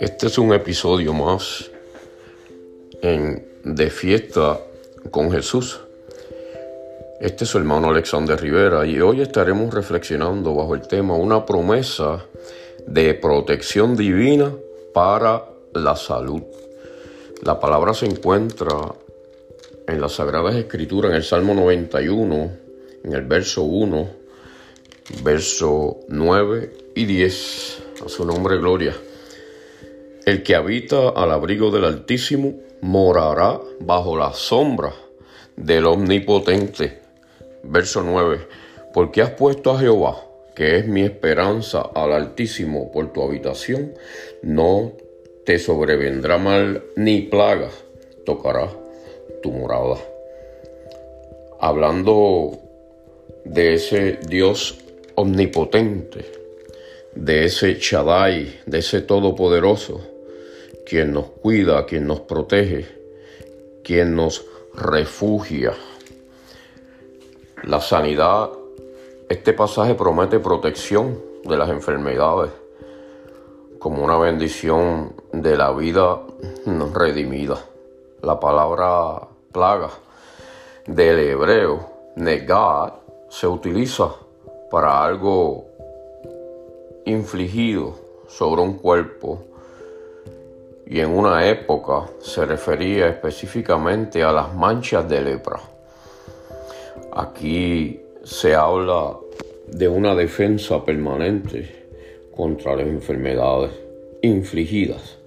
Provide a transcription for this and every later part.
Este es un episodio más en, de fiesta con Jesús. Este es su hermano Alexander Rivera y hoy estaremos reflexionando bajo el tema una promesa de protección divina para la salud. La palabra se encuentra en las Sagradas Escrituras, en el Salmo 91, en el verso 1, verso 9 y 10. A su nombre, gloria. El que habita al abrigo del Altísimo morará bajo la sombra del Omnipotente. Verso 9. Porque has puesto a Jehová, que es mi esperanza, al Altísimo por tu habitación, no te sobrevendrá mal ni plaga tocará tu morada. Hablando de ese Dios omnipotente, de ese Shaddai, de ese Todopoderoso, quien nos cuida, quien nos protege, quien nos refugia. La sanidad, este pasaje promete protección de las enfermedades como una bendición de la vida redimida. La palabra plaga del hebreo negad se utiliza para algo infligido sobre un cuerpo y en una época se refería específicamente a las manchas de lepra. Aquí se habla de una defensa permanente contra las enfermedades infligidas,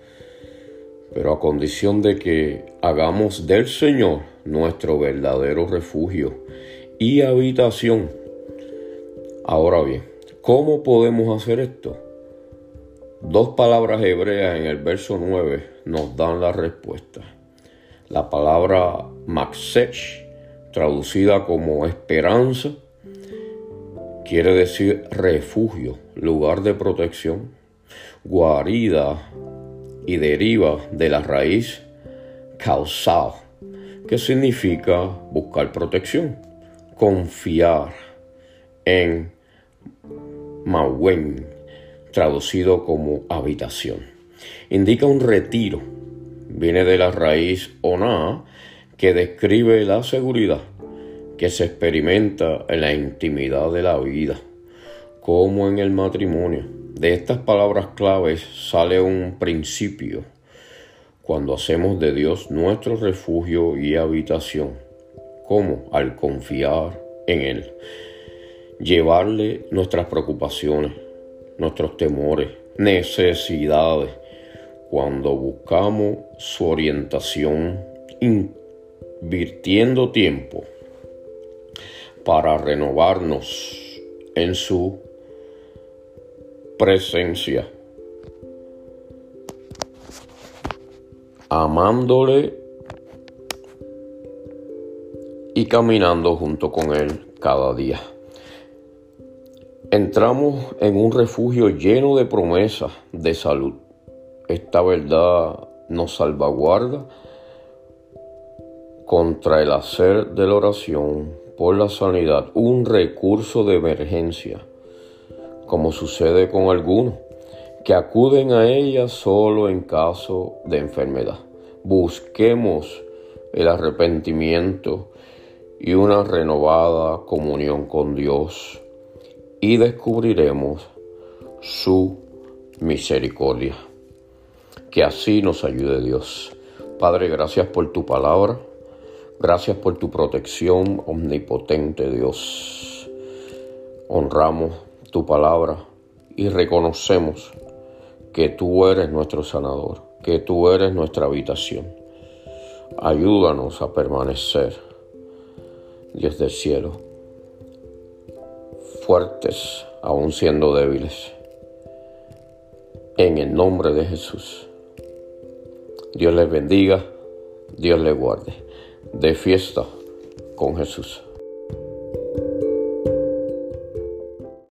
pero a condición de que hagamos del Señor nuestro verdadero refugio y habitación. Ahora bien, ¿cómo podemos hacer esto? Dos palabras hebreas en el verso 9 nos dan la respuesta. La palabra maxech, traducida como esperanza, quiere decir refugio, lugar de protección, guarida y deriva de la raíz causal, que significa buscar protección, confiar en Mawen, traducido como habitación. Indica un retiro. Viene de la raíz ona, que describe la seguridad que se experimenta en la intimidad de la vida, como en el matrimonio. De estas palabras claves sale un principio cuando hacemos de Dios nuestro refugio y habitación, como al confiar en Él, llevarle nuestras preocupaciones, nuestros temores, necesidades, cuando buscamos su orientación, invirtiendo tiempo para renovarnos en su presencia, amándole y caminando junto con Él cada día entramos en un refugio lleno de promesas de salud. Esta verdad nos salvaguarda contra el hacer de la oración por la sanidad un recurso de emergencia, como sucede con algunos que acuden a ella solo en caso de enfermedad. Busquemos el arrepentimiento y una renovada comunión con Dios y descubriremos su misericordia. Que así nos ayude Dios. Padre, gracias por tu palabra. Gracias por tu protección omnipotente, Dios. Honramos tu palabra y reconocemos que tú eres nuestro sanador, que tú eres nuestra habitación. Ayúdanos a permanecer, Dios del cielo fuertes aún siendo débiles. En el nombre de Jesús. Dios les bendiga, Dios les guarde. De fiesta con Jesús.